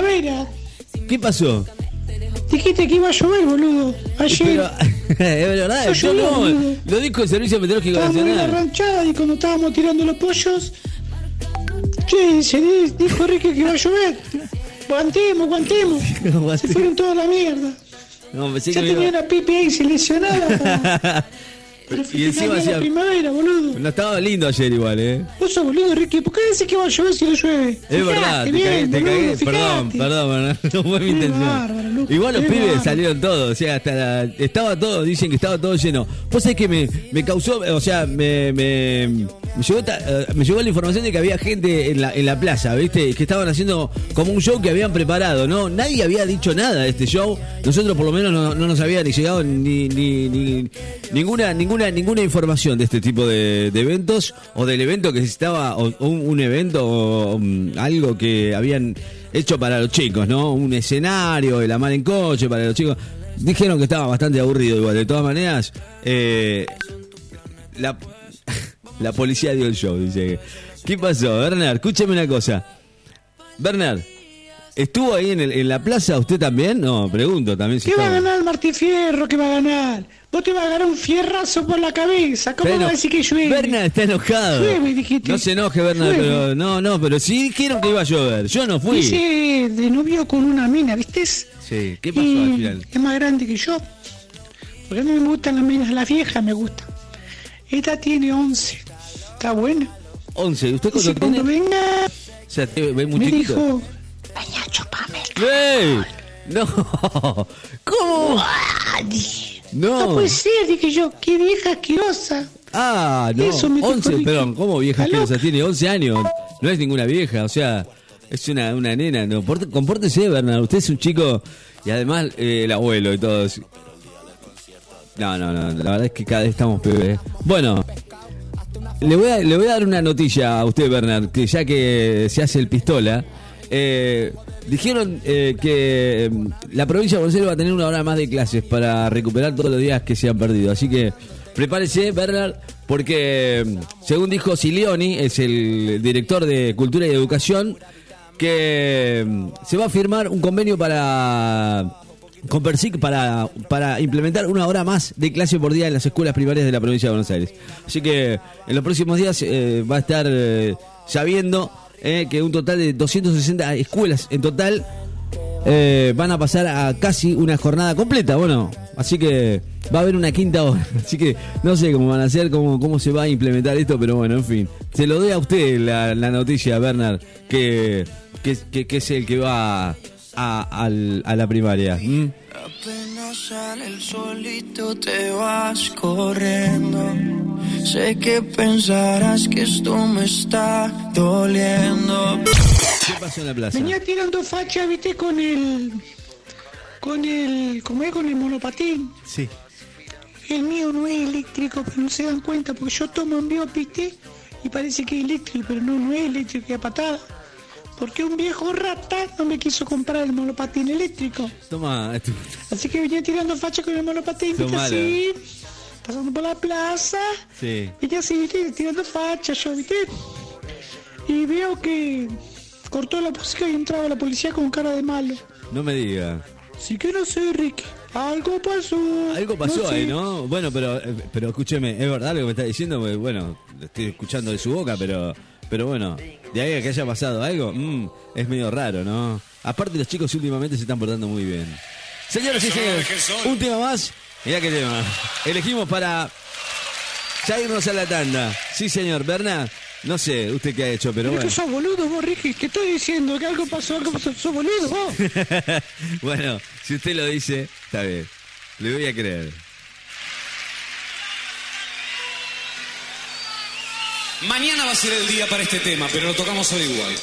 primavera. ¿Qué pasó? Dijiste que iba a llover, boludo. Ayer. Pero, es verdad, No yo llovió, no, boludo. lo dijo el Servicio Meteorológico Estábamos en la Nacional. ranchada y cuando estábamos tirando los pollos, che, se di- dijo Ricky que iba a llover. Aguantemos, aguantemos. Se fueron toda la mierda. No, pensé Ya que tenía iba- una pipi ahí seleccionada. Pero Y encima la hacía- primavera, boludo. No estaba lindo ayer igual, ¿eh? Vos sos boludo, Ricky. ¿Por qué decís que va a llover si no llueve? Es verdad, te bien, cagué, te boludo, cagué. Perdón, perdón, no fue mi intención. bárbaro, Igual los pibes bárbaro. salieron todos, o sea, hasta la- estaba todo, dicen que estaba todo lleno. Vos sabés que me, me causó, o sea, me, me, me llegó, ta- eh, me llegó la información de que había gente en la, en la plaza, ¿viste? Que estaban haciendo como un show que habían preparado, ¿no? Nadie había dicho nada de este show. Nosotros por lo menos no, no nos había llegado ni, ni, ni- ninguna, ninguna, ninguna información de este tipo de, eventos o del evento que se estaba, o, un evento o um, algo que habían hecho para los chicos, ¿no? Un escenario, el amar en coche para los chicos. Dijeron que estaba bastante aburrido igual. De todas maneras, eh, la, la policía dio el show, dice. ¿Qué pasó? Bernard, escúchame una cosa. Bernard, ¿estuvo ahí en, el- en la plaza usted también? No, pregunto también si ¿Qué va a ganar Martín Fierro? ¿Qué va a ganar? Vos te vas a ganar un fierrazo por la cabeza. ¿Cómo Pero va a decir que llueve? Bernard está enojado. Llueve, dijiste. No se enoje, Bernard, Llueve. pero no, no, pero sí dijeron que iba a llover. Yo no fui. Dice de novio con una mina, ¿viste? Sí, ¿qué pasó Y al final? Es más grande que yo. Porque a mí me gustan las minas, las viejas me gustan. Esta tiene 11. Está buena. 11, ¿usted cuando tiene? venga, O sea, te- ve muy me chiquito. dijo, Vaya, chupame. ¡Ey! No, ¿cómo? No No. puede ser, dije yo, qué vieja asquerosa. Ah, no. Eso me dijo 11, Ricky. perdón, ¿cómo vieja asquerosa? Tiene 11 años. No es ninguna vieja, o sea, es una, una nena. No, Porte- compórtese, Bernard. Usted es un chico y además eh, el abuelo y todo. eso. No, no, no. La verdad es que cada vez estamos peor. ¿eh? Bueno, le voy, a, le voy a dar una noticia a usted, Bernard, que ya que se hace el pistola. eh, dijeron eh, que mm, la provincia de Buenos va a tener una hora más de clases para recuperar todos los días que se han perdido. Así que prepárese, Bernard, porque mm, según dijo Silioni, es el director de Cultura y Educación, que mm, se va a firmar un convenio para con Persic para, para implementar una hora más de clase por día en las escuelas primarias de la provincia de Buenos Aires. Así que en los próximos días eh, va a estar eh, sabiendo eh, que un total de 260 escuelas en total van a pasar a casi una jornada completa. Bueno, así que va a haber una quinta hora. Así que no sé cómo van a hacer, cómo, cómo se va a implementar esto, pero bueno, en fin. Se lo doy a usted la, la noticia, Bernard, que, que, que- que es el que va a, al- a la primaria. ¿Mm? Apenas sale el solito te vas corriendo. Sé que pensarás que esto me está doliendo. ¿Qué pasó en la plaza? Venía tirando facha, viste, con el. Con el. ¿Cómo es? Con el monopatín. Sí. El mío no es eléctrico, pero no se dan cuenta, porque yo tomo envío, viste, y parece que es eléctrico, pero no, no es eléctrico, es a patada. Porque un viejo rata no me quiso comprar el monopatín eléctrico. Toma, Así que venía tirando facha con el monopatín, malos. así, pasando por la plaza, Sí. viste así, viste, tirando facha, yo, viste. Y veo que cortó la música y entraba la policía con cara de malo. No me diga. Así que no sé, Rick, algo pasó. Algo pasó sé. ahí, ¿no? Bueno, pero eh, pero escúcheme, es verdad lo que me está diciendo, Porque, bueno, lo estoy escuchando de su boca, pero pero bueno, de ahí a que haya pasado algo, mm, es medio raro, ¿no? Aparte los chicos últimamente se están portando muy bien. Señoras y señores, un tema más. Mirá qué tema. Elegimos para ya irnos a la tanda. Sí, señor. Bernard, no sé usted qué ha hecho, pero Pero bueno. que sos boludo vos, Ricky, te estoy diciendo que algo pasó, algo pasó, sos boludo vos. bueno, si usted lo dice, está bien. Le voy a creer. Mañana va a ser el día para este tema, pero lo tocamos hoy igual.